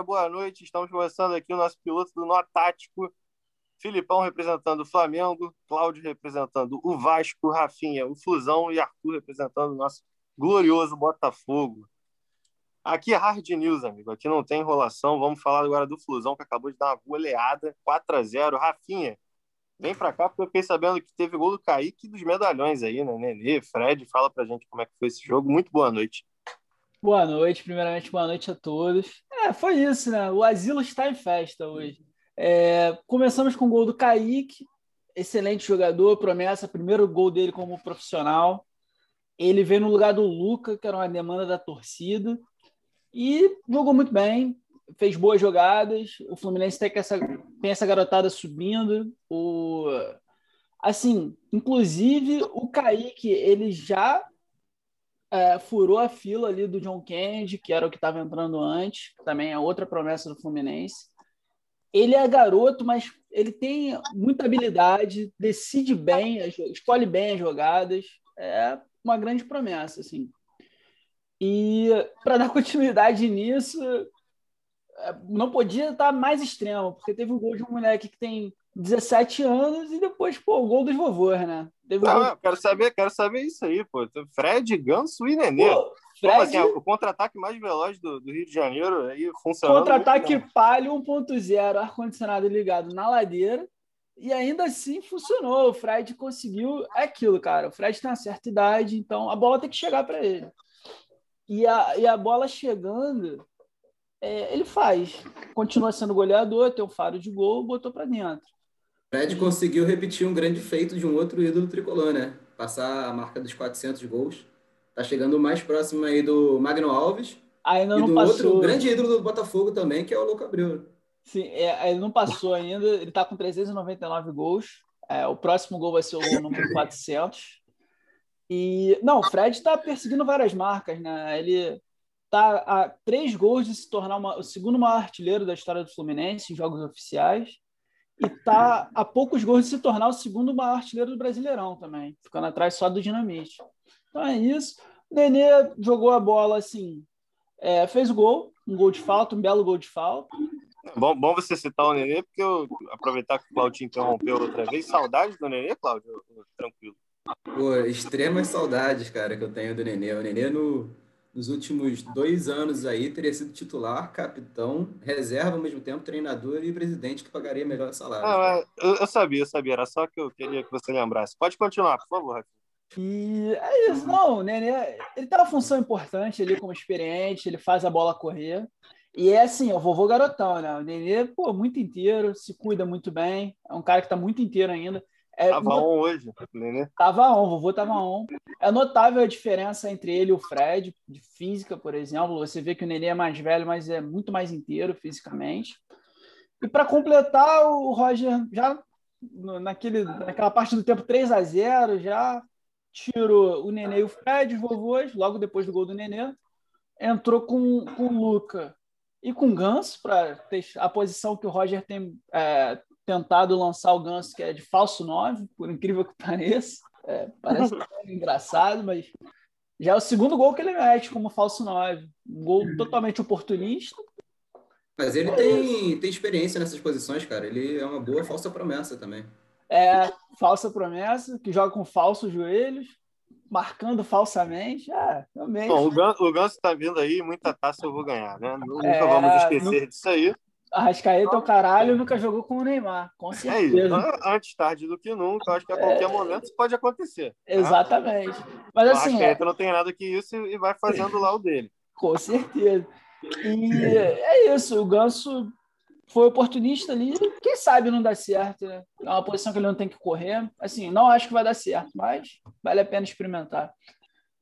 boa noite. Estamos começando aqui o nosso piloto do Nó Tático. Filipão representando o Flamengo, Cláudio representando o Vasco, Rafinha, o Fusão e Arthur representando o nosso glorioso Botafogo. Aqui é Hard News, amigo. Aqui não tem enrolação. Vamos falar agora do Flusão, que acabou de dar uma goleada 4 a 0 Rafinha, vem pra cá, porque eu fiquei sabendo que teve gol do Kaique e dos medalhões aí, né? Nenê, Fred, fala pra gente como é que foi esse jogo. Muito boa noite. Boa noite, primeiramente, boa noite a todos. É, foi isso, né? O Asilo está em festa hoje. É, começamos com o gol do Kaique, excelente jogador, promessa, primeiro gol dele como profissional. Ele veio no lugar do Luca, que era uma demanda da torcida. E jogou muito bem, fez boas jogadas. O Fluminense tem essa, tem essa garotada subindo. O, assim, inclusive o Kaique, ele já é, furou a fila ali do John Kennedy, que era o que estava entrando antes, também é outra promessa do Fluminense. Ele é garoto, mas ele tem muita habilidade, decide bem, escolhe bem as jogadas. É uma grande promessa, assim. E para dar continuidade nisso, é, não podia estar mais extremo, porque teve o gol de um moleque que tem 17 anos e depois, pô, o gol dos vovôs, né? Teve não, gol... quero saber, quero saber isso aí, pô. Fred, Ganso e Nenê. Pô, Fred... Como assim, o contra-ataque mais veloz do, do, Rio de Janeiro aí funcionando. Contra-ataque palio 1.0, ar-condicionado ligado na ladeira. E ainda assim funcionou. O Fred conseguiu. É aquilo, cara. O Fred tem uma certa idade, então a bola tem que chegar para ele. E a, e a bola chegando, é, ele faz. Continua sendo goleador, tem um faro de gol, botou para dentro. Fred conseguiu repetir um grande feito de um outro ídolo tricolor, né? Passar a marca dos 400 gols. Tá chegando mais próximo aí do Magno Alves. Ainda e não do passou. outro grande ídolo do Botafogo também, que é o Louco Abreu. Sim, é, ele não passou ainda. Ele tá com 399 gols. É, o próximo gol vai ser o número 400. E não, o Fred está perseguindo várias marcas, né? Ele tá a três gols de se tornar uma, o segundo maior artilheiro da história do Fluminense em jogos oficiais e tá a poucos gols de se tornar o segundo maior artilheiro do Brasileirão também, ficando atrás só do Dinamite. Então é isso. O Nenê jogou a bola assim, é, fez o gol, um gol de falta, um belo gol de falta. Bom, bom você citar o Nenê, porque eu aproveitar que o Claudio interrompeu outra vez. Saudade do Nenê, Claudio? Tranquilo. Pô, extremas saudades, cara, que eu tenho do Nenê. O Nenê, no, nos últimos dois anos aí, teria sido titular, capitão, reserva ao mesmo tempo, treinador e presidente que pagaria melhor salário. Ah, eu, eu, sabia, eu sabia. Era só que eu queria que você lembrasse. Pode continuar, por favor. E é isso, não, o Nenê, ele tem uma função importante ali como experiente, ele faz a bola correr. E é assim, é o vovô garotão, né? O Nenê, pô, muito inteiro, se cuida muito bem, é um cara que está muito inteiro ainda. É, tava not... on hoje, né? Tava on, o vovô tava on. É notável a diferença entre ele e o Fred, de física, por exemplo. Você vê que o Nenê é mais velho, mas é muito mais inteiro fisicamente. E para completar, o Roger já naquele, naquela parte do tempo 3 a 0 já tirou o Nenê e o Fred, os vovôs, logo depois do gol do Nenê. Entrou com, com o Luca e com o Ganso, para a posição que o Roger tem é, tentado lançar o Ganso, que é de falso 9, por incrível que pareça. É, parece engraçado, mas já é o segundo gol que ele mete como falso 9. Um gol totalmente oportunista. Mas ele tem, tem experiência nessas posições, cara. Ele é uma boa falsa promessa também. É, falsa promessa, que joga com falsos joelhos, marcando falsamente. É, realmente. Bom, o Ganso está vindo aí, muita taça eu vou ganhar, né? Nunca é, vamos esquecer no... disso aí. Arrascaeta é o caralho nunca jogou com o Neymar, com certeza. É. Antes tarde do que nunca, acho que a qualquer é... momento isso pode acontecer. Tá? Exatamente. Mas assim. O Arrascaeta é... não tem nada que isso e vai fazendo lá o dele. Com certeza. E é isso, o Ganso foi oportunista ali, quem sabe não dá certo, né? É uma posição que ele não tem que correr. Assim, não acho que vai dar certo, mas vale a pena experimentar.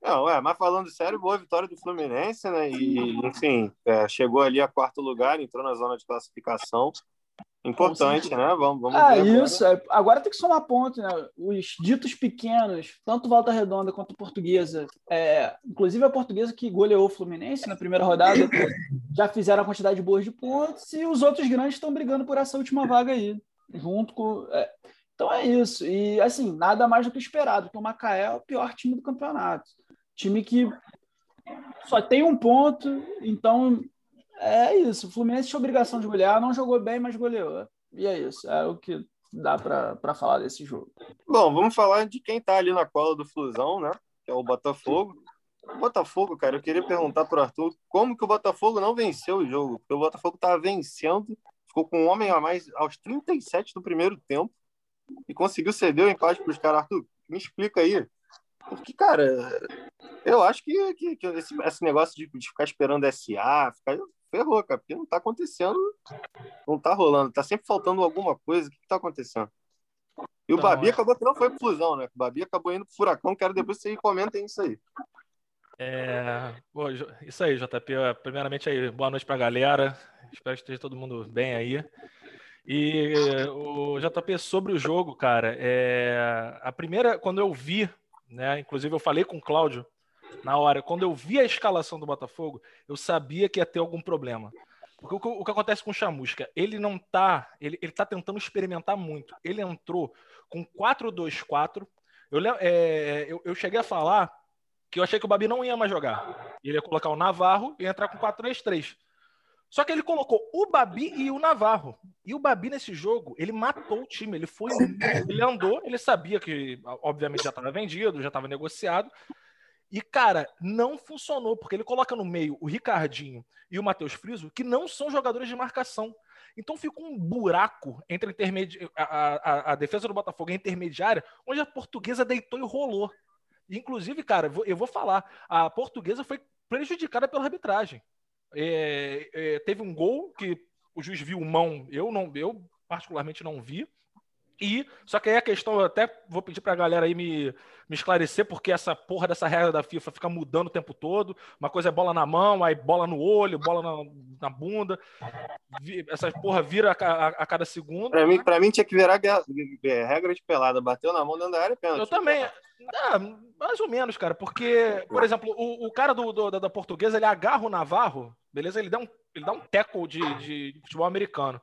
Não, é, mas falando sério, boa vitória do Fluminense, né? E, enfim, é, chegou ali a quarto lugar, entrou na zona de classificação. Importante, né? Vamos, vamos ah, isso. Agora. É, agora tem que somar ponto, né? Os ditos pequenos, tanto Volta Redonda quanto Portuguesa, é, inclusive a Portuguesa que goleou o Fluminense na primeira rodada, já fizeram a quantidade boa de pontos e os outros grandes estão brigando por essa última vaga aí, junto com. É, então é isso. E assim, nada mais do que esperado, porque o Macaé é o pior time do campeonato. Time que só tem um ponto, então É isso. O Fluminense tinha obrigação de golear, não jogou bem, mas goleou. E é isso. É o que dá para falar desse jogo. Bom, vamos falar de quem tá ali na cola do Flusão, né? Que é o Botafogo. O Botafogo, cara, eu queria perguntar pro Arthur como que o Botafogo não venceu o jogo. Porque o Botafogo tava vencendo, ficou com um homem a mais aos 37 do primeiro tempo e conseguiu ceder o empate pros caras. Arthur, me explica aí. Porque, cara, eu acho que, que, que esse, esse, negócio de, de, ficar esperando SA, ficar, ferrou, cara, porque não tá acontecendo, não tá rolando, tá sempre faltando alguma coisa. O que, que tá acontecendo? E o então, Babi é... acabou que não foi pro Fusão, né? O Babi acabou indo pro Furacão, quero depois que vocês comentem isso aí. É, bom, isso aí, JP. Primeiramente aí, boa noite pra galera. Espero que esteja todo mundo bem aí. E o JP sobre o jogo, cara, é, a primeira, quando eu vi, né, inclusive eu falei com o Cláudio na hora, quando eu vi a escalação do Botafogo, eu sabia que ia ter algum problema. Porque o que, o que acontece com o Chamusca? Ele não tá, ele, ele tá tentando experimentar muito. Ele entrou com 4-2-4. Eu, é, eu, eu cheguei a falar que eu achei que o Babi não ia mais jogar. Ele ia colocar o Navarro e entrar com 4-3-3. Só que ele colocou o Babi e o Navarro. E o Babi nesse jogo, ele matou o time. Ele foi, ele andou, ele sabia que, obviamente, já estava vendido, já estava negociado. E, cara, não funcionou, porque ele coloca no meio o Ricardinho e o Matheus Friso, que não são jogadores de marcação. Então ficou um buraco entre a, intermedi... a, a, a defesa do Botafogo e a intermediária, onde a portuguesa deitou e rolou. Inclusive, cara, eu vou falar, a portuguesa foi prejudicada pela arbitragem. É, é, teve um gol que o juiz viu mão, eu não, eu particularmente não vi. E só que aí a questão, eu até vou pedir para a galera aí me, me esclarecer, porque essa porra dessa regra da FIFA fica mudando o tempo todo. Uma coisa é bola na mão, aí bola no olho, bola na, na bunda. Essa porra vira a, a, a cada segundo. Para mim, para mim tinha que virar é, regra de pelada. Bateu na mão dentro da área, pênalti. Eu também. Ah, mais ou menos, cara, porque, por exemplo, o, o cara do, do, da, da portuguesa, ele agarra o Navarro, beleza? Ele dá um, ele dá um tackle de, de futebol americano.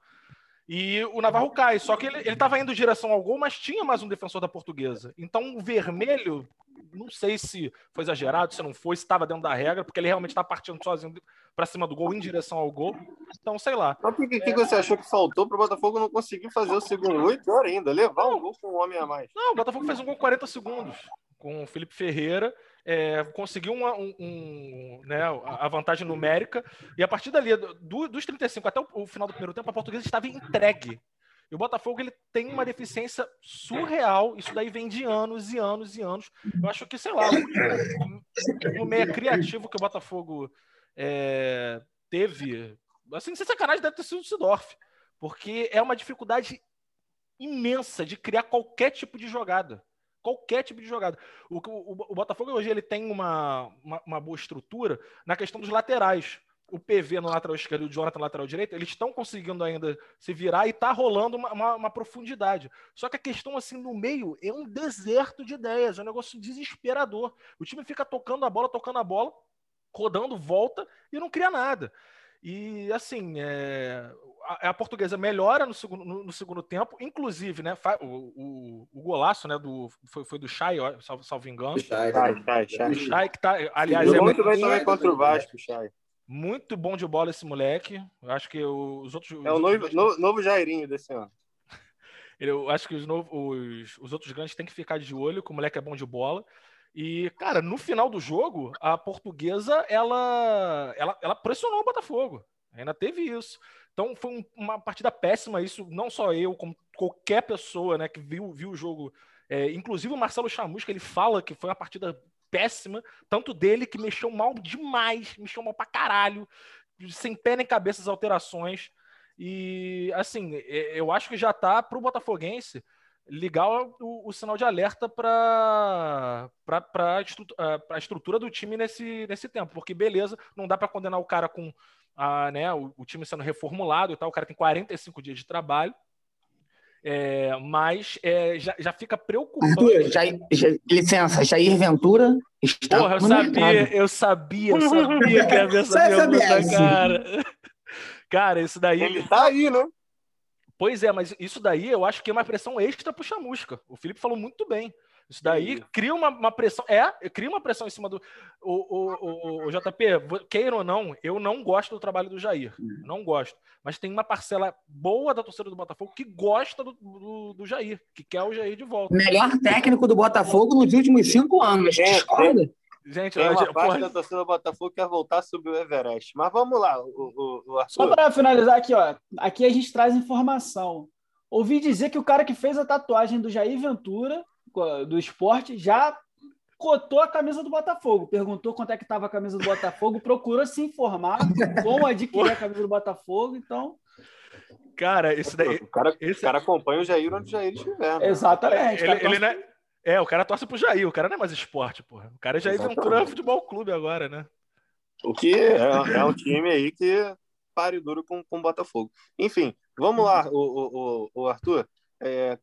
E o Navarro cai, só que ele, ele tava indo em direção ao gol, mas tinha mais um defensor da portuguesa. Então o vermelho, não sei se foi exagerado, se não foi, se estava dentro da regra, porque ele realmente está partindo sozinho para cima do gol, em direção ao gol. Então, sei lá. Mas o que, que, você achou que faltou para o Botafogo não conseguir fazer o segundo gol e pior ainda, levar um gol com um homem a mais? Não, o Botafogo fez um gol 40 segundos com o Felipe Ferreira é, conseguiu uma, um, um, né, a vantagem numérica, e a partir dali, do, dos 35 até o, o, final do primeiro tempo, a portuguesa estava entregue. E o Botafogo ele tem uma deficiência surreal, isso daí vem de anos e anos e anos. Eu acho que, sei lá, o, o meio criativo que o Botafogo é, teve, assim, sem sacanagem, deve ter sido o Sidorf, porque é uma dificuldade imensa de criar qualquer tipo de jogada qualquer tipo de jogada. O, o, o Botafogo hoje ele tem uma, uma, uma, boa estrutura na questão dos laterais. O PV no lateral esquerdo e o Jonathan no lateral direito, eles estão conseguindo ainda se virar e tá rolando uma, uma, uma, profundidade. Só que a questão assim no meio é um deserto de ideias, é um negócio desesperador. O time fica tocando a bola, tocando a bola, rodando, volta e não cria nada. E assim, é, a, a, portuguesa melhora no segundo, no, no, segundo tempo, inclusive, né? O, o, o golaço, né? Do, foi, foi do Chay, salvo, salvo engano. Chay, Chay, Chay. Chay que tá, aliás, é muito bem também contra o Vasco, Chay. Muito bom de bola esse moleque. Eu acho que os outros. É o novo, novo, novo Jairinho desse ano. Eu acho que os, novos, os, os outros grandes têm que ficar de olho, que o moleque é bom de bola. E, cara, no final do jogo, a portuguesa, ela, ela, ela pressionou o Botafogo. Ainda teve isso. Então foi um, uma partida péssima, isso não só eu, como qualquer pessoa né, que viu, viu o jogo. É, inclusive o Marcelo Chamusca, ele fala que foi uma partida péssima, tanto dele que mexeu mal demais, mexeu mal pra caralho, sem pé nem cabeça as alterações. E assim, é, eu acho que já tá pro Botafoguense ligar o, o sinal de alerta para a estrutura, estrutura do time nesse, nesse tempo. Porque, beleza, não dá para condenar o cara com a, né, o, o, time sendo reformulado e tal, o cara tem 45 dias de trabalho. É, mas é, já, já fica já, licença, Jair Ventura está Porra, eu sabia, eu sabia, eu sabia que ia ver essa pergunta, cara. Cara, isso daí. Ele tá aí, né? Pois é, mas isso daí eu acho que é uma pressão extra pro Chamusca. O Felipe falou muito bem. Isso daí cria uma, uma, pressão. É, cria uma pressão em cima do. O, o, o, o, JP, queira ou não, eu não gosto do trabalho do Jair. Não gosto. Mas tem uma parcela boa da torcida do Botafogo que gosta do, do, do Jair, que quer o Jair de volta. Melhor técnico do Botafogo nos últimos cinco anos. É? Gente, tem uma parte porra... da torcida do Botafogo que quer voltar sobre o Everest. Mas vamos lá, o, o, o Só para finalizar aqui, ó. Aqui a gente traz informação. Ouvi dizer que o cara que fez a tatuagem do Jair Ventura, do esporte, já cotou a camisa do Botafogo. Perguntou quanto é que estava a camisa do Botafogo, procurou se informar como adquirir a camisa do Botafogo. Então, Cara, esse daí. O cara, esse... o cara acompanha o Jair onde o Jair estiver. Né? Exatamente. Ele, ele, não é, é, o cara torce pro Jair, o cara não é mais esporte, porra. O cara é Jair Ventura Futebol Clube agora, né? O que é, é um time aí que pare duro com o Botafogo. Enfim, vamos lá, o, o, o Arthur. É,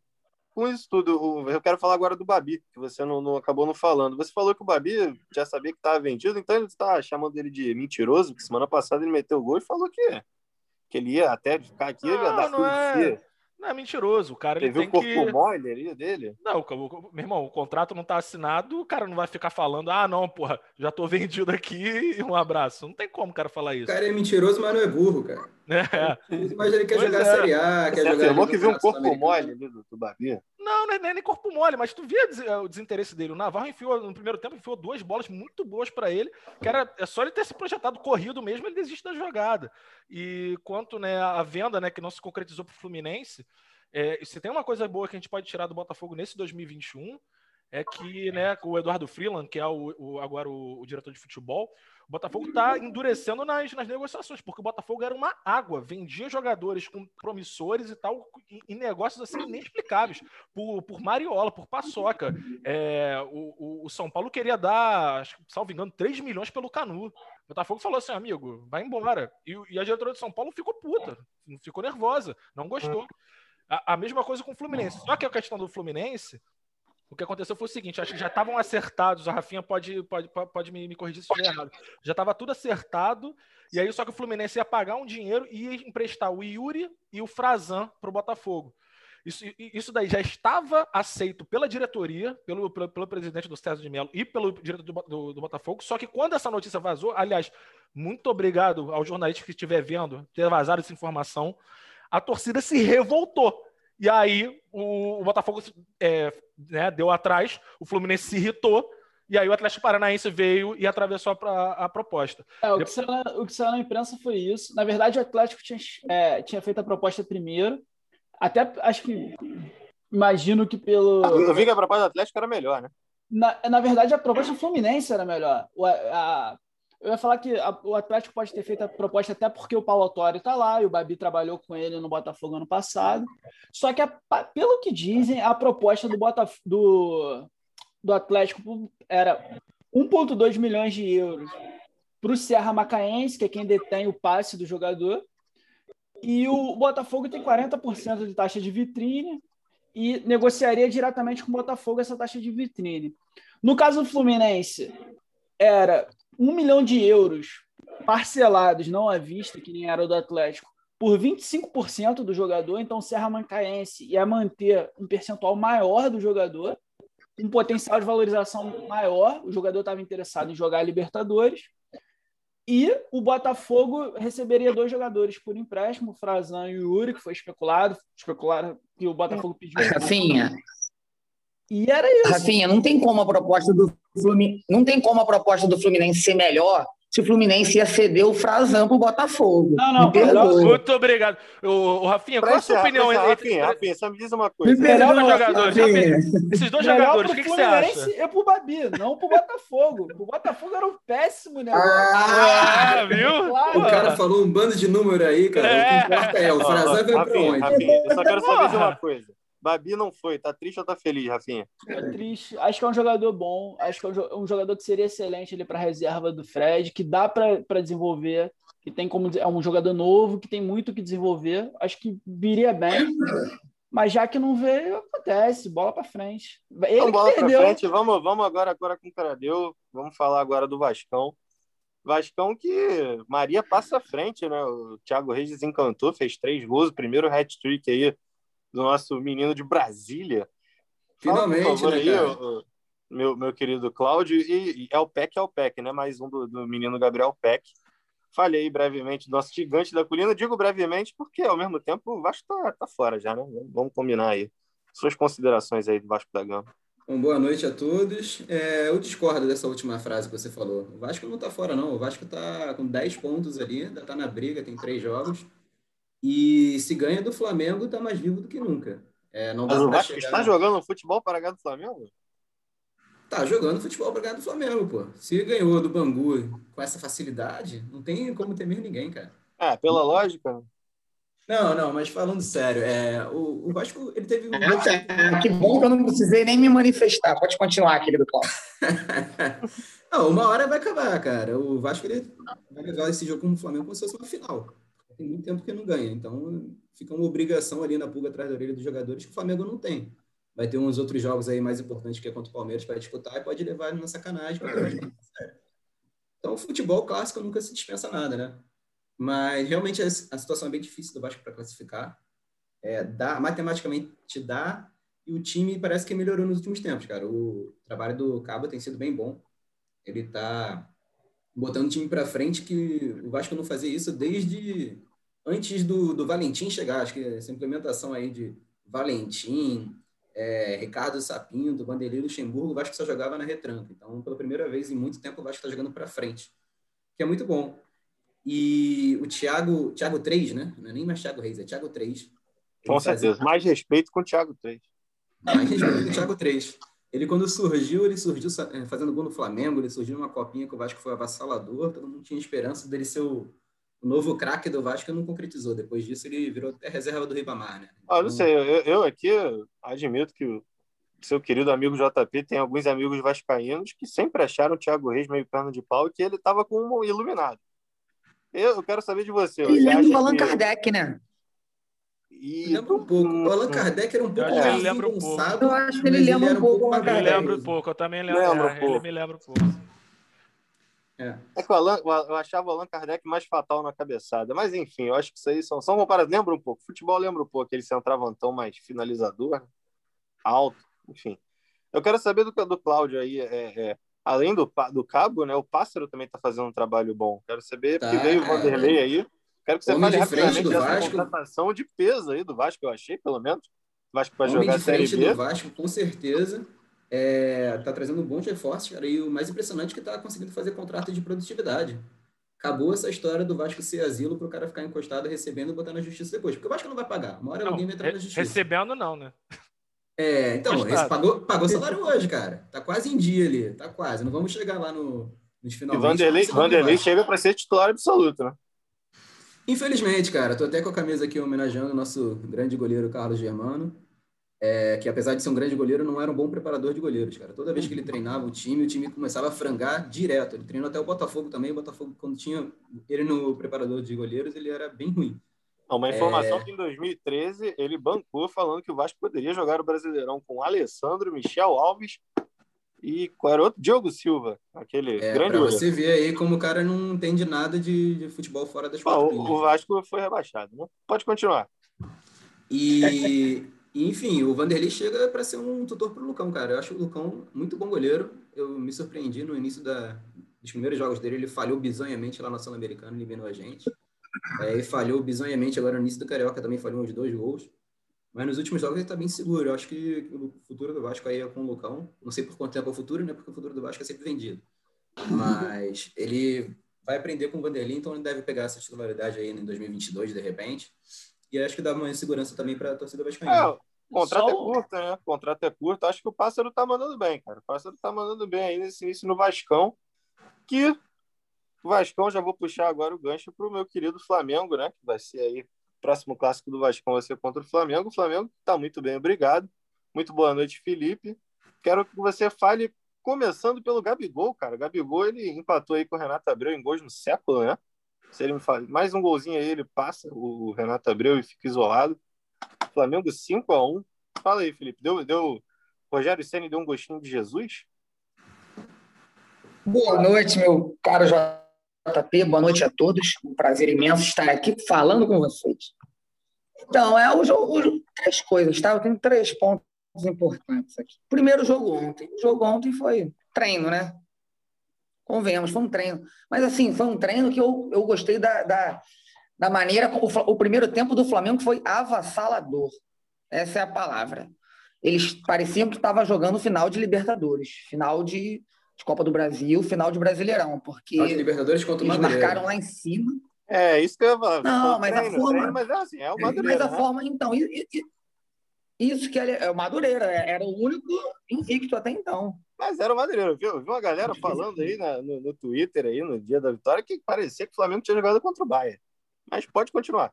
com isso tudo, eu quero falar agora do Babi, que você não, não, acabou não falando. Você falou que o Babi já sabia que estava vendido, então ele está chamando ele de mentiroso, porque semana passada ele meteu o gol e falou que, que ele ia até ficar aqui, não, ele ia dar tudo é... Não, é mentiroso. O cara ele tem o corpo que... mole ali dele? Não, o, meu irmão, o contrato não tá assinado, o cara não vai ficar falando, ah, não, porra, já tô vendido aqui e um abraço. Não tem como o cara falar isso. O cara é mentiroso, mas não é burro, cara. É. Mas ele quer pois jogar é. Série A, quer Você jogar. afirmou que viu um corpo mole ali do, do Babi? Não, não é nem corpo mole, mas tu via o desinteresse dele. O Navarro enfiou, no primeiro tempo, enfiou duas bolas muito boas para ele, que era é só ele ter se projetado corrido mesmo, ele desiste da jogada. E quanto né, a venda, né, que não se concretizou pro Fluminense, é, se tem uma coisa boa que a gente pode tirar do Botafogo nesse 2021 é que né, o Eduardo Freeland, que é o, o agora o, o, diretor de futebol, o Botafogo está endurecendo nas, nas negociações, porque o Botafogo era uma água, vendia jogadores com promissores e tal, em, negócios assim inexplicáveis, por, por Mariola, por Paçoca. É, o, o, São Paulo queria dar, acho, salvo engano, 3 milhões pelo Canu. O Botafogo falou assim, amigo, vai embora. E, e a diretora de São Paulo ficou puta, ficou nervosa, não gostou. A, a, mesma coisa com o Fluminense. Só que a questão do Fluminense, o que aconteceu foi o seguinte: acho que já estavam acertados. A Rafinha pode, pode, pode me, me corrigir se estiver errado. Já estava tudo acertado. E aí, só que o Fluminense ia pagar um dinheiro e ia emprestar o Yuri e o Frazan para o Botafogo. Isso, isso daí já estava aceito pela diretoria, pelo, pelo, pelo presidente do César de Mello e pelo diretor do, do, do, Botafogo. Só que quando essa notícia vazou, aliás, muito obrigado ao jornalista que estiver vendo ter vazado essa informação a torcida se revoltou. E aí o, o Botafogo é, né, deu atrás, o Fluminense se irritou, e aí o Atlético Paranaense veio e atravessou a, a proposta. É, o, que saiu na, o que saiu na imprensa foi isso. Na verdade, o Atlético tinha, é, tinha feito a proposta primeiro. Até acho que. Imagino que pelo. Eu vi que a proposta do Atlético era melhor, né? Na, na verdade, a proposta do Fluminense era melhor. O, a, eu ia falar que a, o Atlético pode ter feito a proposta até porque o Paulo Autori está lá e o Babi trabalhou com ele no Botafogo ano passado. Só que, a, pelo que dizem, a proposta do, Botaf do, do Atlético era 1,2 milhões de euros para o Serra Macaense, que é quem detém o passe do jogador. E o Botafogo tem 40% de taxa de vitrine e negociaria diretamente com o Botafogo essa taxa de vitrine. No caso do Fluminense, era um milhão de euros parcelados, não à vista, que nem era o do Atlético, por 25% do jogador, então Serra Mancaense ia manter um percentual maior do jogador, um potencial de valorização maior, o jogador estava interessado em jogar a Libertadores, e o Botafogo receberia dois jogadores por empréstimo, o Frazan e o Yuri, que foi especulado, especulado que o Botafogo pediu. Rafinha, e era isso. Rafinha, não tem como a proposta do Fluminense, não tem como a proposta do Fluminense ser melhor se o Fluminense ia ceder o Frazão pro Botafogo. Não, não, não Muito obrigado. O, o Rafinha, qual é a sua opinião? Rafinha, Rafinha, Rafinha, só me diz uma coisa. Melhor para jogadores. Rafinha, esses dois melhor jogadores, o que, que você acha? É pro Babi, não pro Botafogo. O Botafogo era um péssimo negócio. Ah, ah viu? Claro. O cara falou um bando de número aí, cara. É. O que importa é, o Frazão veio pra onde? Rafinha, eu só quero saber de uma coisa. Babi não foi. Tá triste ou tá feliz, Rafinha? Tá triste. Acho que é um jogador bom. Acho que é um jogador que seria excelente ali para reserva do Fred, que dá para desenvolver, que tem como é um jogador novo, que tem muito que desenvolver. Acho que viria bem. Mas já que não veio, acontece, bola para frente. Ele então, bola para frente, vamos, vamos agora, agora com o cara deu. Vamos falar agora do Vascão. Vascão que Maria passa à frente, né? O Thiago Reis desencantou, fez três gols, o primeiro hat-trick aí do nosso menino de Brasília. Finalmente, Fala, favor, né, aí, o, meu, meu querido Cláudio, e, e é o PEC, é o PEC, né? Mais um do, do menino Gabriel Peck. Falei brevemente do nosso gigante da colina. Digo brevemente porque, ao mesmo tempo, o Vasco tá, tá fora já, né? Vamos combinar aí. Suas considerações aí do Vasco da Gama. Bom, boa noite a todos. É, eu discordo dessa última frase que você falou. O Vasco não está fora, não. O Vasco está com 10 pontos ali, ainda está na briga, tem três jogos. E se ganha do Flamengo, está mais vivo do que nunca. É, não Mas o Vasco chegar... está jogando futebol para ganhar do Flamengo? Tá jogando futebol para ganhar do Flamengo, pô. Se ganhou do Bangu com essa facilidade, não tem como temer ninguém, cara. É, pela lógica. Não, não, mas falando sério, é, o, o Vasco ele teve um. É, que bom que eu não precisei nem me manifestar. Pode continuar, querido Cláudio. não, uma hora vai acabar, cara. O Vasco ele vai levar esse jogo como o Flamengo como se fosse uma final. Tem muito tempo que não ganha, então fica uma obrigação ali na pulga atrás da orelha dos jogadores que o Flamengo não tem. Vai ter uns outros jogos aí mais importantes que é contra o Palmeiras para disputar e pode levar ele na sacanagem. Então, futebol clássico nunca se dispensa nada, né? Mas realmente a, situação é bem difícil do Vasco para classificar. É, dá, matematicamente dá, e o time parece que melhorou nos últimos tempos, cara. O trabalho do Cabo tem sido bem bom. Ele está botando o time para frente, que o Vasco não fazia isso desde antes do, do Valentim chegar. Acho que essa implementação aí de Valentim, é, Ricardo Sapinto, Vanderlei Luxemburgo, o Vasco só jogava na retranca. Então, pela primeira vez em muito tempo, o Vasco está jogando para frente, que é muito bom. E o Thiago, Thiago 3, né? Não é nem mais Thiago Reis, é Thiago 3. Com certeza. Fazia... Mais respeito com o Thiago 3. Mais respeito com o Thiago 3. Ele, quando surgiu, ele surgiu é, fazendo gol no Flamengo, ele surgiu numa copinha que o Vasco foi avassalador, todo mundo tinha esperança dele ser o, novo craque do Vasco e não concretizou. Depois disso, ele virou até reserva do Ribamar, né? Então... Ah, não sei, eu, eu aqui admito que o seu querido amigo JP tem alguns amigos vascaínos que sempre acharam o Thiago Reis meio perna de pau e que ele estava com um iluminado. Eu, quero saber de você. Ele lembra o Allan que... Kardec, né? E... Lembra um pouco. O Allan Kardec era um pouco mais lembra um pouco. Eu acho que ele lembra ele um pouco o Allan Kardec. Ele lembra um pouco, eu também lembro. Lembra um pouco. Ele me lembra um pouco. É. é que o Allan, eu achava o Allan Kardec mais fatal na cabeçada. Mas, enfim, eu acho que isso aí são, são comparados. Lembra um pouco. Futebol lembra um pouco aquele centravantão mais finalizador, alto, enfim. Eu quero saber do, do Cláudio aí. É, é, além do, do Cabo, né, o Pássaro também está fazendo um trabalho bom. Quero saber, tá, porque veio o Vanderlei aí. Quero que você Homem fale rapidamente dessa Vasco. contratação de peso aí do Vasco, eu achei, pelo menos. O Vasco para jogar Série B. do Vasco, com certeza. É, tá trazendo bons reforços, cara, e o mais impressionante é que tá conseguindo fazer contrato de produtividade. Acabou essa história do Vasco ser asilo para o cara ficar encostado recebendo e botar na justiça depois. Porque o Vasco não vai pagar. Uma hora não, alguém vai entrar na justiça. Recebendo, não, né? É, então, esse pagou, pagou salário hoje, cara. Tá quase em dia ali. Tá quase. Não vamos chegar lá no, nos finais. E Vanderlei, Vanderlei chega para ser titular absoluto, né? Infelizmente, cara. Tô até com a camisa aqui homenageando o nosso grande goleiro Carlos Germano. É, que apesar de ser um grande goleiro, não era um bom preparador de goleiros, cara. Toda vez que ele treinava o time, o time começava a frangar direto. Ele treinou até o Botafogo também. O Botafogo, quando tinha ele no preparador de goleiros, ele era bem ruim. Uma informação é... que em 2013 ele bancou falando que o Vasco poderia jogar o Brasileirão com Alessandro, Michel Alves e qual era outro? Diogo Silva, aquele é, grande pra você ver aí como o cara não entende nada de, de futebol fora das ah, o, o Vasco foi rebaixado, né? Pode continuar. E, enfim, o Vanderlei chega para ser um tutor para o Lucão, cara. Eu acho o Lucão muito bom goleiro. Eu me surpreendi no início da, dos primeiros jogos dele. Ele falhou bizonhamente lá na Sul-Americana, eliminou a gente. É, ele falhou bizonhamente agora no início do Carioca, também falhou uns dois gols. Mas nos últimos jogos ele está bem seguro. Eu acho que o futuro do Vasco aí é com o Lucão. Não sei por quanto tempo é o futuro, né? Porque o futuro do Vasco é sempre vendido. Mas ele vai aprender com o Vanderlei, então ele deve pegar essa titularidade aí em 2022, de repente. E acho que dá uma segurança também para a torcida vascaína. É, o contrato Só... é curto, né? O contrato é curto. Acho que o Pássaro tá mandando bem, cara. O Pássaro tá mandando bem aí nesse início no Vascão, que o Vascão, já vou puxar agora o gancho para o meu querido Flamengo, né? Que vai ser aí próximo clássico do Vascão vai ser contra o Flamengo. O Flamengo está muito bem, obrigado. Muito boa noite, Felipe. Quero que você fale, começando pelo Gabigol, cara. O Gabigol, ele empatou aí com o Renato Abreu em gols no século, né? Se ele me fala, mais um golzinho aí, ele passa o Renato Abreu e fica isolado. Flamengo 5 a 1 Fala aí, Felipe. Deu, deu... Rogério Senna deu um gostinho de Jesus? Boa noite, meu caro Jorge. JP, boa noite a todos. Um prazer imenso estar aqui falando com vocês. Então, é o, o, três coisas, tá? Eu tenho três pontos importantes aqui. Primeiro jogo ontem. O jogo ontem foi treino, né? Convenhamos, foi um treino. Mas, assim, foi um treino que eu, eu gostei da, da, da maneira. O, o primeiro tempo do Flamengo foi avassalador. Essa é a palavra. Eles pareciam que estavam jogando final de Libertadores, final de, de, Copa do Brasil, final de Brasileirão, porque de Libertadores contra o eles Madureira. marcaram lá em cima. É, isso que eu ia falar. Não, mas treino, a forma. treino, mas é assim, é o Madureira. Mas a né? forma, então, i- i- isso que é o Madureira, era o único invicto até então. Mas era o Madureira, viu? Viu uma galera falando aí na- no, no Twitter aí no dia da vitória que parecia que o Flamengo tinha jogado contra o Bayern. Mas pode continuar.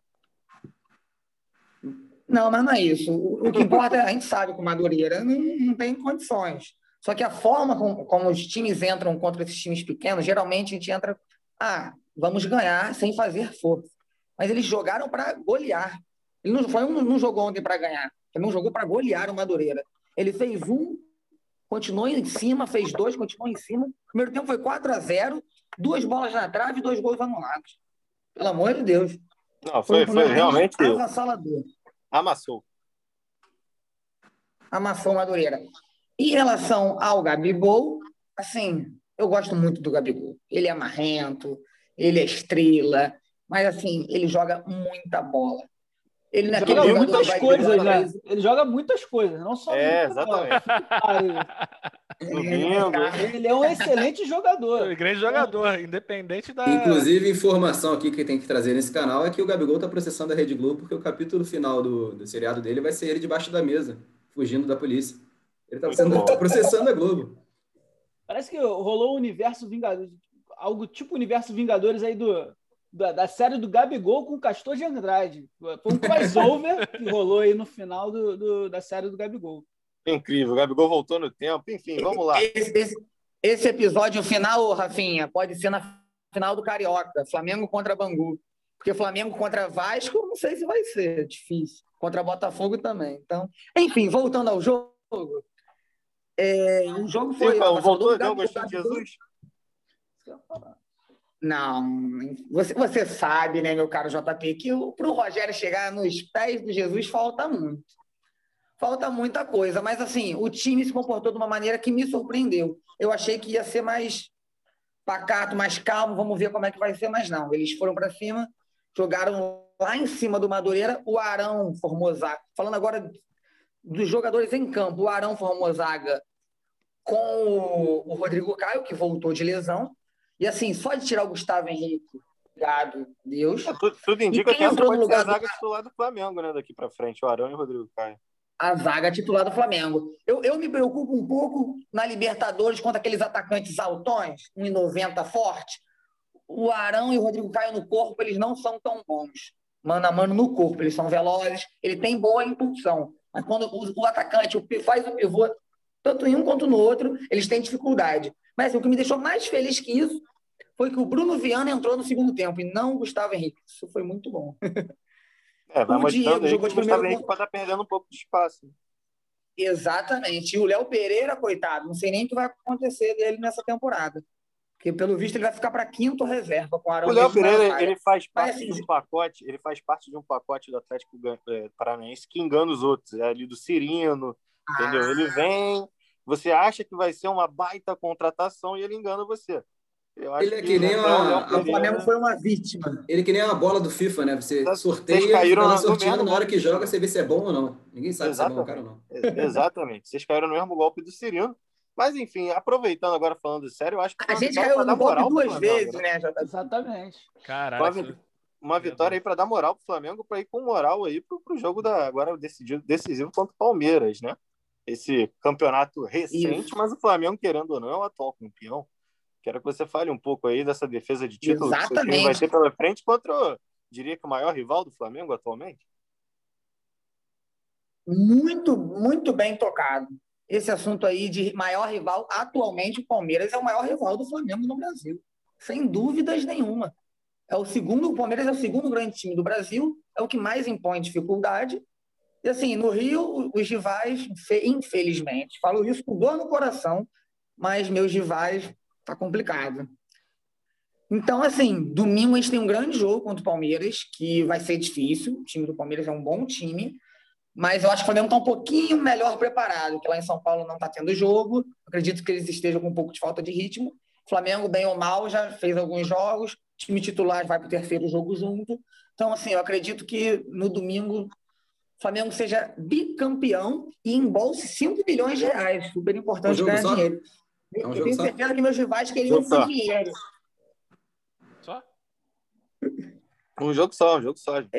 Não, mas não é isso. O, o que importa é a gente sabe que o Madureira não, não tem condições. Só que a forma como, como os times entram contra esses times pequenos, geralmente a gente entra, ah, vamos ganhar sem fazer força. Mas eles jogaram para golear. Ele não, foi, um- não jogou ontem para ganhar, ele não jogou para golear o Madureira. Ele fez um, continuou em cima, fez dois, continuou em cima. O primeiro tempo foi 4 a 0 duas bolas na trave e dois gols anulados. Pelo amor de Deus. Não, foi, foi momento realmente avassalador. amassou. amassou o Madureira. Em relação ao Gabigol, assim, eu gosto muito do Gabigol. Ele é marrento, ele é estrela, mas assim, ele joga muita bola. Ele Ele naquele joga jogador muitas coisas, né? Ele joga muitas coisas, não só É, exatamente. Cara, Domingo. Ele é um excelente jogador. Grande jogador, independente da. Inclusive, informação aqui que tem que trazer nesse canal é que o Gabigol tá processando a Rede Globo porque o capítulo final do, do seriado dele vai ser ele debaixo da mesa, fugindo da polícia. Ele tá, sendo, tá processando a Globo. Parece que rolou o universo Vingadores, algo tipo universo Vingadores aí do, da, da série do Gabigol com o Castor de Andrade. Foi um crossover que rolou aí no final do, do- da série do Gabigol. Incrível. O Gabigol voltou no tempo. Enfim, vamos lá. Esse, esse- esse episódio final, Rafinha, pode ser na final do Carioca, Flamengo contra Bangu. Porque Flamengo contra Vasco, não sei se vai ser difícil. Contra Botafogo também. Então, enfim, voltando ao jogo. É, o jogo foi. Sim, voltou, o deu um Gabigol- gostinho de Jesus? Não, você, você sabe, né, meu caro JP, que para o Rogério chegar nos pés de Jesus falta muito. Falta muita coisa, mas assim, o time se comportou de uma maneira que me surpreendeu. Eu achei que ia ser mais pacato, mais calmo, vamos ver como é que vai ser, mas não. Eles foram para cima, jogaram lá em cima do Madureira, o Arão Formosaga. Falando agora dos jogadores em campo, o Arão Formosaga com o, Rodrigo Caio, que voltou de lesão. E assim, só de tirar o Gustavo Henrique, obrigado, Deus, É, tudo, tudo indica que entrou no ser a lugar do- zaga titular do Flamengo, né? Daqui pra frente, o Arão e o Rodrigo Caio. a zaga titular do Flamengo. Eu, eu me preocupo um pouco na Libertadores contra aqueles atacantes altões, 1,90 forte. O Arão e o Rodrigo Caio no corpo, eles não são tão bons. Mano a mano no corpo, eles são velozes, ele tem boa impulsão. Mas quando o, o atacante o faz o pivô, tanto em um quanto no outro, eles têm dificuldade. Mas assim, o que me deixou mais feliz que isso foi que o Bruno Viana entrou no segundo tempo e não o Gustavo Henrique. Isso foi muito bom. É, vai O Diego aí que jogou o de Gustavo primeiro Henrique pode estar perdendo um pouco de espaço. Exatamente. E o Léo Pereira, coitado, não sei nem o que vai acontecer dele nessa temporada. Porque, pelo visto, ele vai ficar para quinto reserva com o Arão. O Léo Pereira, ele faz Mas, parte assim, de um pacote, ele faz parte de um pacote do Atlético eh, Paranaense que engana os outros. É ali do Cirino, entendeu? Ele vem, você acha que vai ser uma baita contratação e ele engana você. Eu acho Ele é que nem o uma- Léo a- O Flamengo foi uma vítima. Ele que nem a bola do FIFA, né? Você Vocês sorteia, caíram sorteando, mesmo na hora que joga você vê se é bom ou não. Ninguém sabe se é bom, cara, ou não. É, Exatamente. Vocês caíram no mesmo golpe do Cirino. Mas, enfim, aproveitando agora falando sério, eu acho que A uma gente caiu no golpe duas vezes, né? né? Exatamente. Caralho. Uma, uma vitória aí para dar moral pro Flamengo, para ir com moral aí pro, pro jogo da agora decidido, decisivo contra o Palmeiras, né? Esse campeonato recente, Isso. mas o Flamengo, querendo ou não, é o atual campeão. Quero que você fale um pouco aí dessa defesa de título que seu time vai Exatamente. ter pela frente contra, o- diria que o maior rival do Flamengo atualmente. Muito, muito bem tocado. Esse assunto aí de maior rival, atualmente o Palmeiras é o maior rival do Flamengo no Brasil. Sem dúvidas nenhuma. É o segundo, o Palmeiras é o segundo grande time do Brasil, é o que mais impõe dificuldade. E assim, no Rio, os rivais, infe- infelizmente, falo isso com dor no coração, mas meus rivais tá complicado. Então, assim, domingo a gente tem um grande jogo contra o Palmeiras, que vai ser difícil. O time do Palmeiras é um bom time, Mas eu acho que o Flamengo está um pouquinho melhor preparado, que lá em São Paulo não está tendo jogo. Acredito que eles estejam com um pouco de falta de ritmo. Flamengo, bem ou mal, já fez alguns jogos. O time titular vai para o terceiro jogo junto. Então, assim, eu acredito que no domingo Flamengo seja bicampeão e embolse 5 milhões de reais. Super importante Um ganhar só? dinheiro. É um eu tenho só? certeza que meus rivais queriam só. esse dinheiro. Só? Um jogo só, um jogo só. gente.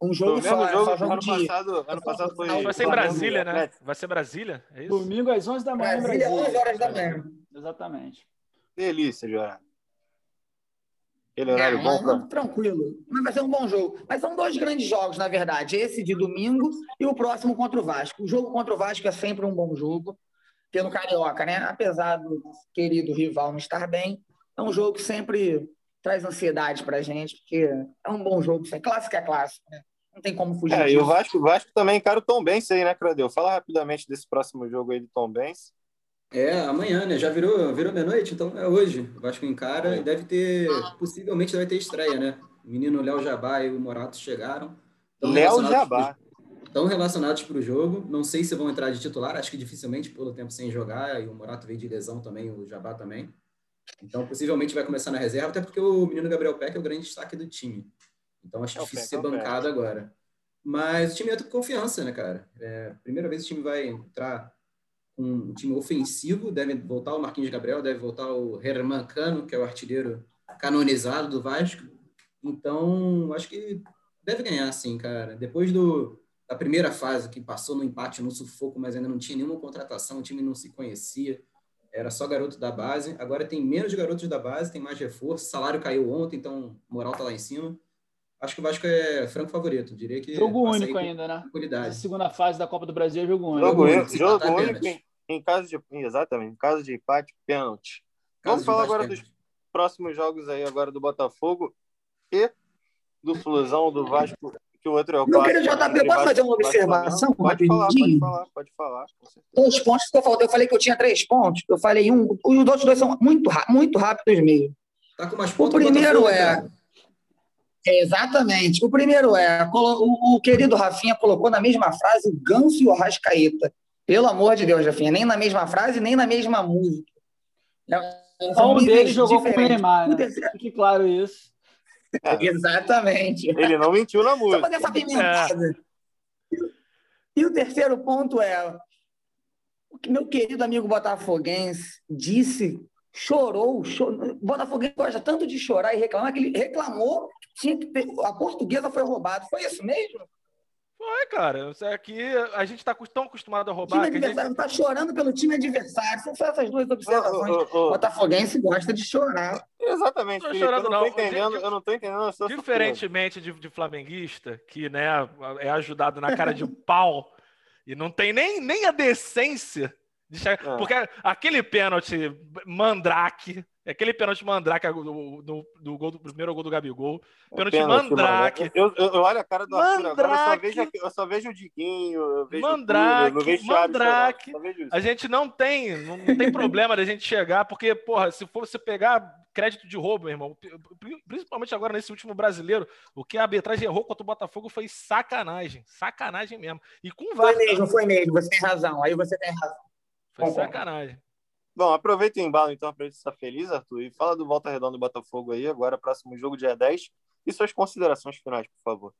Um jogo mesmo só, é jogo só jogo ano de passado, ano passado foi. Vai ser em Brasília, né? Vai ser Brasília, é isso? Domingo às 11 da manhã Brasília, Brasília. 11 horas da manhã. Exatamente. Delícia. Aquele horário É, bom pra. não, tranquilo. Mas vai ser um bom jogo. Mas são dois grandes jogos, na verdade. Esse de domingo e o próximo contra o Vasco. O jogo contra o Vasco é sempre um bom jogo, pelo Carioca, né? Apesar do querido rival não estar bem, é um jogo que sempre traz ansiedade pra gente, porque é um bom jogo. Clássico é clássico, né? Não tem como fugir É, e o disso. Vasco, o Vasco também encara o Tom Benz aí, né, Cradeu? Fala rapidamente desse próximo jogo aí do Tom Benz. É, amanhã, né? Já virou, virou meia-noite, então é hoje. O Vasco encara e deve ter, possivelmente vai ter estreia, né? O menino Léo Jabá e o Morato chegaram. Tão Léo relacionados Jabá. Estão relacionados para o jogo. Não sei se vão entrar de titular, acho que dificilmente pelo tempo sem jogar. E o Morato veio de lesão também, o Jabá também. Então, possivelmente vai começar na reserva, até porque o menino Gabriel Peck é o grande destaque do time. Então, acho É, difícil Peck ser é Peck. bancado agora. Mas o time entra com confiança, né, cara? É, primeira vez o time vai entrar um time ofensivo. Deve voltar o Marquinhos Gabriel, deve voltar o Herman Cano, que é o artilheiro canonizado do Vasco. Então, acho que deve ganhar, sim, cara. Depois do, da primeira fase, que passou no empate, no sufoco, mas ainda não tinha nenhuma contratação, o time não se conhecia, era só garoto da base. Agora tem menos garotos da base, tem mais reforço, salário caiu ontem, então moral tá lá em cima. Acho que o Vasco é franco favorito, diria que Jogo único ainda, né? Segunda fase da Copa do Brasil é jogo único. Jogo, jogo empatar, único. Em, caso de. Exatamente, em caso de empate, pênalti. Vamos falar agora pênalti. dos próximos jogos aí agora do Botafogo e do Flusão, do Vasco, que o outro é o Meu querido JP, entre posso Vasco- fazer uma observação. Pode falar, pode falar, pode falar. Os pontos que eu falei, eu falei que eu tinha três pontos. Eu falei um. Os outros dois são muito, muito rápidos mesmo. Tá com mais O pontos que primeiro Botafogo, é. cara. é, Exatamente. O primeiro é. O, o querido Rafinha colocou na mesma frase o Ganso e o Arrascaeta. Pelo amor de Deus, Rafinha. Nem na mesma frase, nem na mesma música. É, Só são um deles jogou com o. Neymar, né? terceiro- Fique claro isso. Exatamente. Ele não mentiu na Só música. fazer essa pimentada. E o terceiro ponto é o que meu querido amigo botafoguense disse, chorou, chorou. Botafoguense gosta tanto de chorar e reclamar que ele reclamou que tinha que ter, a portuguesa foi roubada. Foi isso mesmo? Foi, cara. Isso aqui a gente tá tão acostumado a O time roubar que a gente... adversário está chorando pelo time adversário. São só essas duas observações. ô, ô, ô, Botafoguense gosta de chorar. Exatamente, Não tô Felipe, eu chorando, não tô não. entendendo, Di- eu não tô entendendo a sua surpresa. Diferentemente de, de flamenguista, que né, é ajudado na cara de pau e não tem nem, nem a decência de chegar. Ah. Porque aquele pênalti mandrake, aquele pênalti mandrake do, do, do gol do primeiro gol do Gabigol, pênalti Pênalti, mandrake. mano. Eu, eu, eu olho a cara do Arthur agora, eu só Mandrake. vejo, eu só vejo o Diguinho, eu vejo Mandrake, o Túlio, eu vejo Mandrake. vejo. A gente não tem, não, não tem problema da gente chegar, porque, porra, se for você pegar crédito de roubo, meu irmão, pri- principalmente agora nesse último brasileiro, o que a arbitragem errou contra o Botafogo foi sacanagem, sacanagem mesmo. E com Foi mesmo, foi mesmo. Você tem razão. Aí você tem razão. foi concordo. sacanagem. Bom, aproveita o embalo então pra gente estar feliz, Arthur, e fala do Volta Redonda do Botafogo aí, agora próximo jogo dia 10, e suas considerações finais, por favor.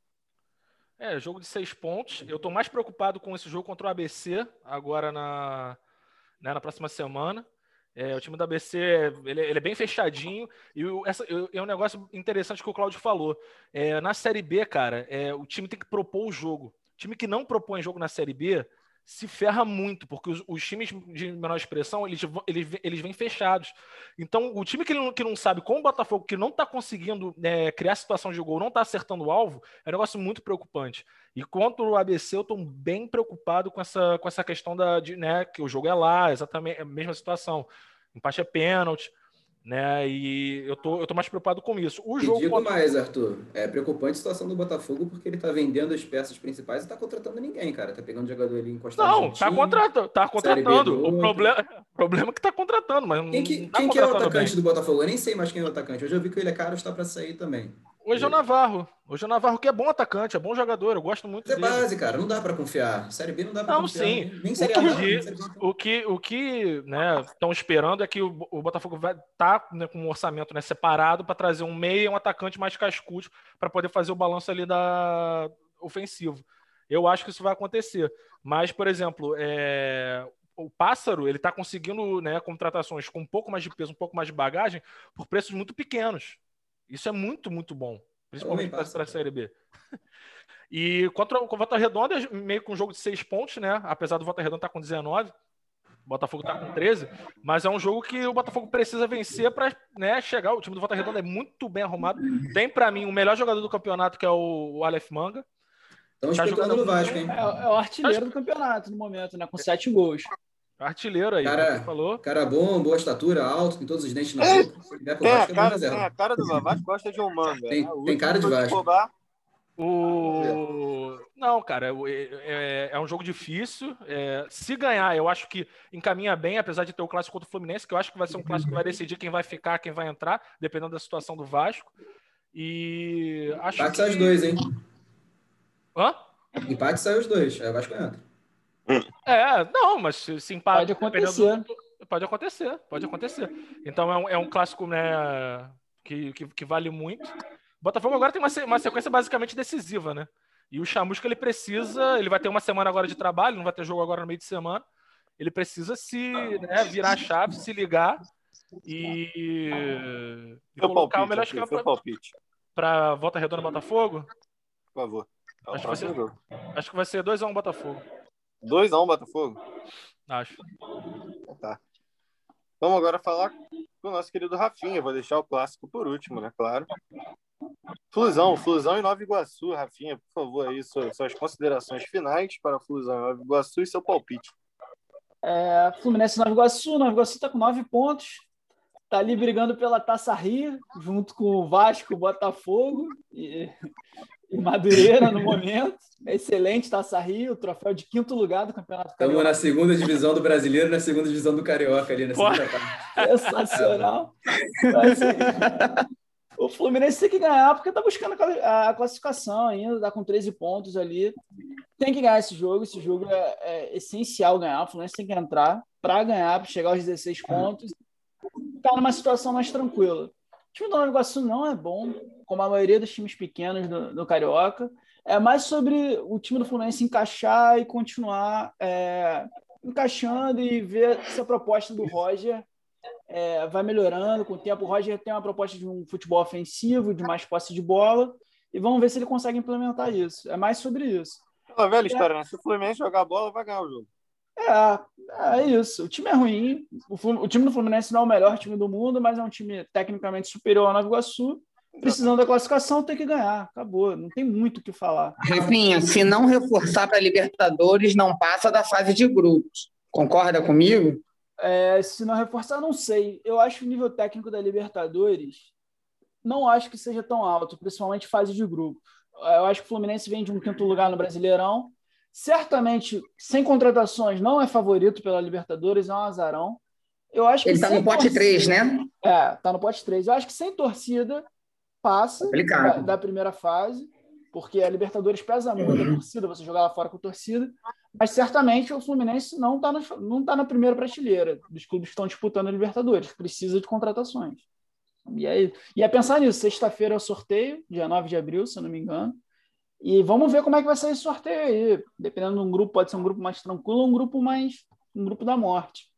É, jogo de seis pontos. Eu tô mais preocupado com esse jogo contra o ABC, agora na, né, na próxima semana. É, o time do ABC ele, ele é bem fechadinho. E o- essa, é um negócio interessante que o Claudio falou. É, na Série B, cara, é, o time tem que propor o jogo. O time que não propõe jogo na Série B se ferra muito, porque os, os times de menor expressão, eles, eles, eles vêm fechados. Então, o time que não, que não sabe, como o Botafogo, que não está conseguindo né, criar situação de gol, não está acertando o alvo, é um negócio muito preocupante. E contra o ABC, eu estou bem preocupado com essa, com essa questão da, de, né, que o jogo é lá, exatamente a mesma situação. Empate é pênalti, né? E eu tô, eu tô mais preocupado com isso. O E jogo digo contra- mais, Arthur. É preocupante a situação do Botafogo porque ele tá vendendo as peças principais e tá contratando ninguém, cara. Tá pegando jogador ali encostado Não, tá time. contratando, tá contratando. do O problema, o problema é que tá contratando, mas Quem, que, não tá quem que é o atacante bem. do Botafogo? Eu nem sei mais quem é o atacante. Hoje eu vi que o Ilha Caro está para sair também. Hoje é o Navarro. Hoje é o Navarro que é bom atacante, é bom jogador, eu gosto muito Mas é dele. base, cara, não dá pra confiar. Série B não dá pra Não, confiar. sim. Nem, nem O série que, A, o que, o que né, estão esperando é que o, o Botafogo vai estar né, com um orçamento né, separado para trazer um meia e um atacante mais cascudo para poder fazer o balanço ali da ofensivo. Eu acho que isso vai acontecer. Mas, por exemplo, é, o Pássaro ele está conseguindo né, contratações com um pouco mais de peso, um pouco mais de bagagem, por preços muito pequenos. Isso é muito, muito bom. Principalmente para a. Série B. E contra o Volta Redonda, meio com um jogo de seis pontos, né? Apesar do Volta Redonda estar com 19, o Botafogo está com 13, mas é um jogo que o Botafogo precisa vencer para né, chegar. O time do Volta Redonda é muito bem arrumado. Tem, para mim, o melhor jogador do campeonato, que é o, Aleph Manga. Estão Tá jogando no Vasco, hein? É, é o artilheiro do campeonato no momento, né? Com sete gols. Artilheiro aí, Cara, falou. Cara bom, boa estatura, alto, tem todos os dentes na É. boca. Se pro Vasco, é cara, reserva. tem a cara do Vasco, gosta de um manga. Tem- né? Tem cara de Vasco. O... Não, cara, é, é- é um jogo difícil. É, se ganhar, eu acho que encaminha bem, apesar de ter o clássico contra o Fluminense, que eu acho que vai ser um clássico que vai decidir quem vai ficar, quem vai entrar, dependendo da situação do Vasco. E acho Empate que... sai os dois, hein? Hã? Empate sai os dois. O Vasco entra. É, não, mas se, empate, Pode acontecer. do- Pode acontecer, pode acontecer. Então é um, é um clássico, né, que, que, que vale muito. O Botafogo agora tem uma, uma sequência basicamente decisiva, né? E o Chamusca, ele precisa, ele vai ter uma semana agora de trabalho, não vai ter jogo agora no meio de semana. Ele precisa se né, virar a chave, se ligar e, e colocar o palpite, melhor aqui, esquema para palpite, pra Volta Redonda Botafogo. por favor. É o Acho que jogo. Acho que vai ser 2x1 Botafogo. 2x1 Botafogo? Acho. Então Tá. Vamos agora falar com o nosso querido Rafinha. Vou deixar o clássico por último, né? Claro. Flusão, Flusão e Nova Iguaçu. Rafinha, por favor, aí suas, suas considerações finais para Flusão e Nova Iguaçu e seu palpite. É, Fluminense e Nova Iguaçu. Nova Iguaçu está com nove pontos. Está ali brigando pela Taça Rio, junto com o Vasco, Botafogo e, e Madureira no momento. Excelente Taça Rio, troféu de quinto lugar do Campeonato Estamos Carioca. na segunda divisão do brasileiro e na segunda divisão do carioca ali na Pô. segunda parte. Sensacional. Assim, o Fluminense tem que ganhar porque está buscando a classificação ainda, está com 13 pontos ali. Tem que ganhar esse jogo. Esse jogo é, é essencial ganhar. O Fluminense tem que entrar para ganhar, para chegar aos 16 pontos. Está numa situação mais tranquila. O time do Nova Iguaçu não é bom, como a maioria dos times pequenos do, do Carioca. É mais sobre o time do Fluminense encaixar e continuar é, encaixando e ver se a proposta do Roger é, vai melhorando com o tempo. O Roger tem uma proposta de um futebol ofensivo, de mais posse de bola, e vamos ver se ele consegue implementar isso. É mais sobre isso. Aquela velha história, né? Se o Fluminense jogar bola, vai ganhar o jogo. É, é isso. O time é ruim. O, o time do Fluminense não é o melhor time do mundo, mas é um time tecnicamente superior ao Nova Iguaçu. Precisando da classificação, tem que ganhar. Acabou. Não tem muito o que falar. Rafinha, se não reforçar para Libertadores, não passa da fase de grupos. Concorda comigo? É, se não reforçar, não sei. Eu acho que o nível técnico da Libertadores não acho que seja tão alto, principalmente fase de grupo. Eu acho que o Fluminense vem de um quinto lugar no Brasileirão. Certamente, sem contratações, não é favorito pela Libertadores, é um azarão. Eu acho que Ele está sem no pote torcida- 3, né? É, tá no pote 3. Eu acho que sem torcida passa da, da primeira fase, porque a Libertadores pesa muito a torcida, você jogar lá fora com torcida. Mas certamente o Fluminense não está não tá na primeira prateleira dos clubes que estão disputando a Libertadores. Precisa de contratações. E aí, e é pensar nisso. Sexta-feira é o sorteio, dia 9 de abril, se eu não me engano. E vamos ver como é que vai sair esse sorteio aí. Dependendo de um grupo, pode ser um grupo mais tranquilo ou um grupo mais. um grupo da morte.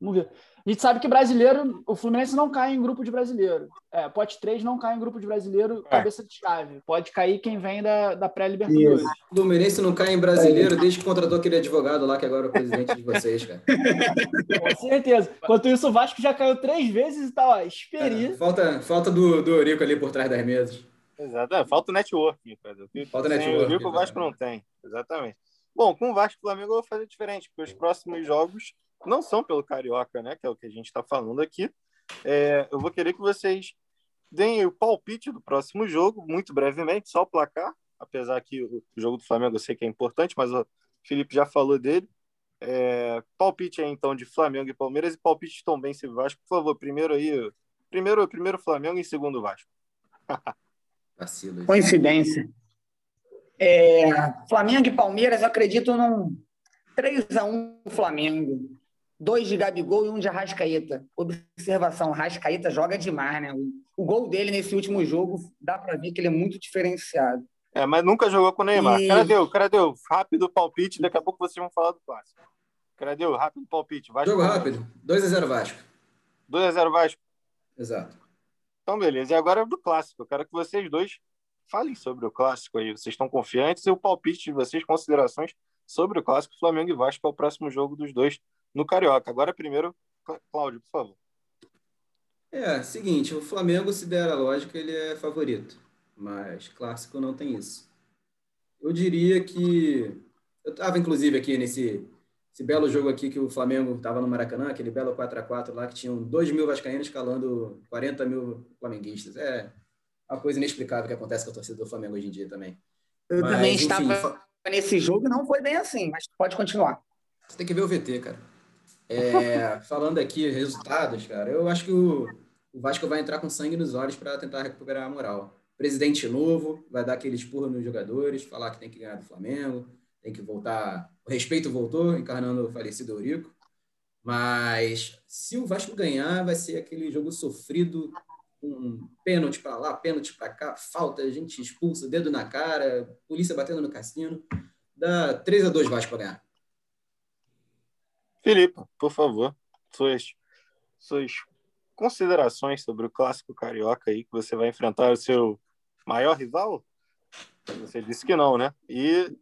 Vamos ver. A gente sabe que brasileiro, o Fluminense não cai em grupo de brasileiro. É, pote 3 não cai em grupo de brasileiro, É. cabeça de chave. Pode cair quem vem da, da pré-Libertadores. O Fluminense não cai em brasileiro desde que contratou aquele advogado lá, que agora é o presidente de vocês, cara. Com certeza. Enquanto isso, o Vasco já caiu três vezes e tá, ó, esperi. É, falta falta do, do Eurico ali por trás das mesas. Exato. É, falta o networking. Falta Sem networking, O que o Vasco não tem. Exatamente. Bom, com o Vasco e Flamengo eu vou fazer diferente, porque os próximos jogos não são pelo Carioca, né? Que é o que a gente está falando aqui. É, eu vou querer que vocês deem o palpite do próximo jogo, muito brevemente, só o placar, apesar que o jogo do Flamengo eu sei que é importante, mas o Felipe já falou dele. É, palpite aí, então, de Flamengo e Palmeiras e palpite de Tombense e Vasco. Por favor, primeiro aí. Primeiro, primeiro Flamengo e segundo Vasco. Coincidência. É, Flamengo e Palmeiras, eu acredito num 3x1 Flamengo. Dois de Gabigol e um de Arrascaeta. Observação, Arrascaeta joga demais, né? O, o gol dele nesse último jogo, dá pra ver que ele é muito diferenciado. É, mas nunca jogou com o Neymar. E- Cadê? Cadê? Rápido palpite, daqui a pouco vocês vão falar do clássico. Cadê? Rápido palpite. Vasco. Jogo rápido. 2x0 Vasco. 2x0 Vasco. Exato. Então, beleza. E agora é do clássico. Eu quero que vocês dois falem sobre o clássico aí. Vocês estão confiantes e o palpite de vocês, considerações sobre o clássico Flamengo e Vasco, é o próximo jogo dos dois no Carioca. Agora, primeiro, Clá- Cláudio, por favor. É, seguinte, o Flamengo, se der a lógica, ele é favorito. Mas clássico não tem isso. Eu diria que. Eu estava, inclusive, aqui nesse esse belo jogo aqui que o Flamengo estava no Maracanã, aquele belo 4x4 lá, que tinham 2 mil vascaínos calando 40 mil flamenguistas. É uma coisa inexplicável que acontece com a torcida do Flamengo hoje em dia também. Eu Mas, também enfim, estava nesse jogo e não foi bem assim, mas pode continuar. Você tem que ver o VT, cara. É, falando aqui resultados, cara, eu acho que o, o Vasco vai entrar com sangue nos olhos para tentar recuperar a moral. Presidente novo, vai dar aquele espurro nos jogadores, falar que tem que ganhar do Flamengo, tem que voltar. O respeito voltou, encarnando o falecido Eurico. Mas se o Vasco ganhar, vai ser aquele jogo sofrido, com pênalti para lá, pênalti para cá, falta, gente expulsa, dedo na cara, polícia batendo no cassino. Dá 3 a 2 Vasco para ganhar. Felipe, por favor, suas, suas considerações sobre o clássico carioca aí, que você vai enfrentar o seu maior rival? Você disse que não, né? E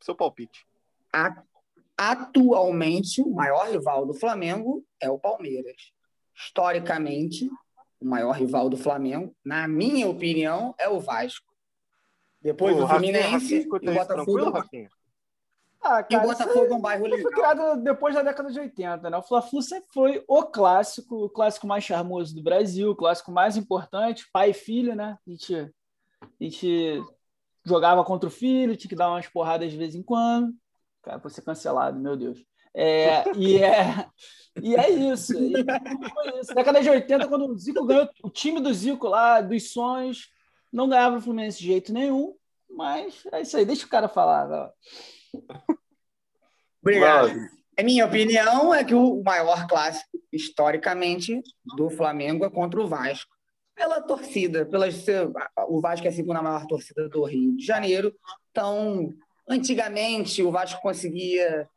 seu palpite. Atualmente, o maior rival do Flamengo é o Palmeiras. Historicamente, o maior rival do Flamengo, na minha opinião, é o Vasco. Depois o Rafinha, Fluminense Rafinha, escuta e o Botafogo. Ah, E o cara, Botafogo é um bairro Ele foi legal. criado depois da década de 80, né? O Fla-Flu sempre foi o clássico, o clássico mais charmoso do Brasil, o clássico mais importante, pai e filho, né? A gente, a gente jogava contra o filho, tinha que dar umas porradas de vez em quando. Cara, vou ser cancelado, meu Deus. É, e, é, e é isso. E foi isso. Década de 80, quando o Zico ganhou, o time do Zico lá, dos sonhos, não ganhava o Fluminense de jeito nenhum, mas é isso aí, deixa o cara falar. lá. Obrigado. Não, A minha opinião é que o maior clássico, historicamente, do Flamengo é contra o Vasco. Pela torcida, pela, o Vasco é a segunda maior torcida do Rio de Janeiro. Então, antigamente, o Vasco conseguia.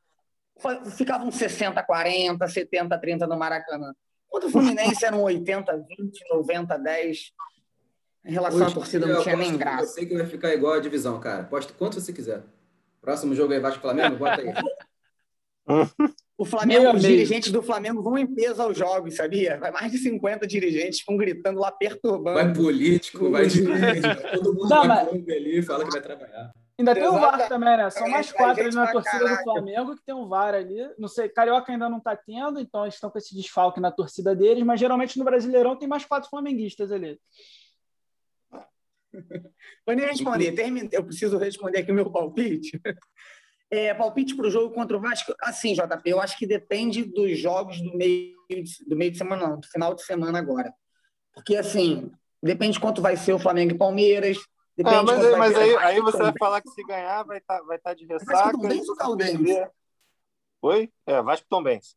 Ficava uns 60-40, 70-30 no Maracanã. Contra o Fluminense eram 80-20, 90-10. Em relação à Hoje, torcida, eu não tinha nem graça. Você que vai ficar igual a divisão, cara. Aposta quanto você quiser. Próximo jogo aí, Vasco Flamengo, bota aí. O Flamengo, os dirigentes do Flamengo vão em peso aos jogos, sabia? Vai mais de 50 dirigentes ficam gritando lá, perturbando. Vai político, vai de todo mundo Não, vai mas- ali e fala que vai trabalhar. Ainda tem o VAR também, né? São mais Tem quatro ali na torcida do caraca. Flamengo que tem um VAR ali. Não sei, Carioca ainda não tá tendo, então eles estão com esse desfalque na torcida deles, mas geralmente no Brasileirão tem mais quatro flamenguistas ali. Vou nem responder, termine- eu preciso responder aqui o meu palpite. É, palpite para o jogo contra o Vasco, assim, JP, eu acho que depende dos jogos do meio, de- do meio de semana, não, do final de semana agora. Porque, assim, depende de quanto vai ser o Flamengo e Palmeiras. Depende Ah, mas aí, mas aí, Vasco aí você vai falar que se ganhar vai estar vai tá de Vasco ressaca. Tom Benz e se ou Caldense? Oi? É, Vasco Tom Benz.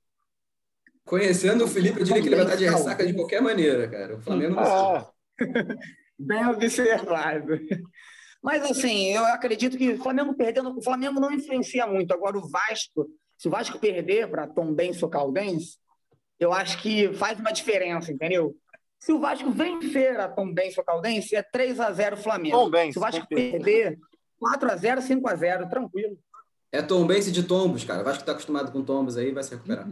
Conhecendo o Felipe, eu diria que ele vai estar de ressaca de qualquer maneira, cara. O Flamengo não sei. Bem observado. Mas, assim, eu acredito que o Flamengo perdendo, o Flamengo não influencia muito. Agora, o Vasco, se o Vasco perder para Tom Benz ou Caldense, eu acho que faz uma diferença, entendeu? Se o Vasco vencer a Tom Benz ou Caldense, é 3 a 0 Flamengo. Tom Benz, Se o Vasco perder, 4 a 0 5 a 0 tranquilo. É Tom Benz de tombos, cara. O Vasco tá acostumado com tombos aí, vai se recuperar.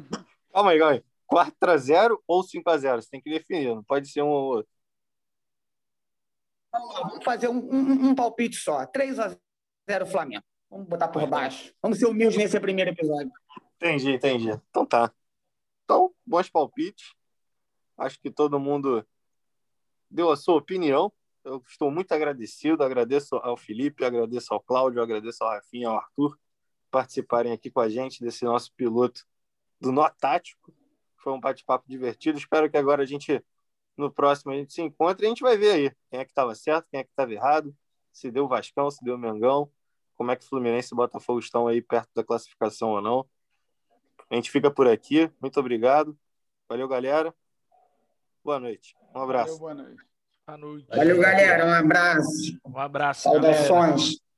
Calma aí, calma aí. 4x0 ou 5x0? Você tem que definir, não pode ser um ou outro. Vamos lá, vamos fazer um, um- um palpite só. 3 a 0 Flamengo. Vamos botar por baixo. Vamos ser humildes nesse primeiro episódio. Entendi, entendi. Então tá. Então, bons palpites. Acho que todo mundo deu a sua opinião. Eu estou muito agradecido. Agradeço ao Felipe, agradeço ao Cláudio, agradeço ao Rafinha, ao Arthur participarem aqui com a gente desse nosso piloto do Nó Tático. Foi um bate-papo divertido. Espero que agora a gente No próximo a gente se encontra e a gente vai ver aí quem é que estava certo, quem é que estava errado, se deu Vascão, se deu Mengão, como é que Fluminense e Botafogo estão aí perto da classificação ou não. A gente fica por aqui. Muito obrigado. Valeu, galera. Boa noite. Um abraço. Valeu, boa noite. Boa noite. Valeu, galera. Um abraço. Um abraço. Saudações.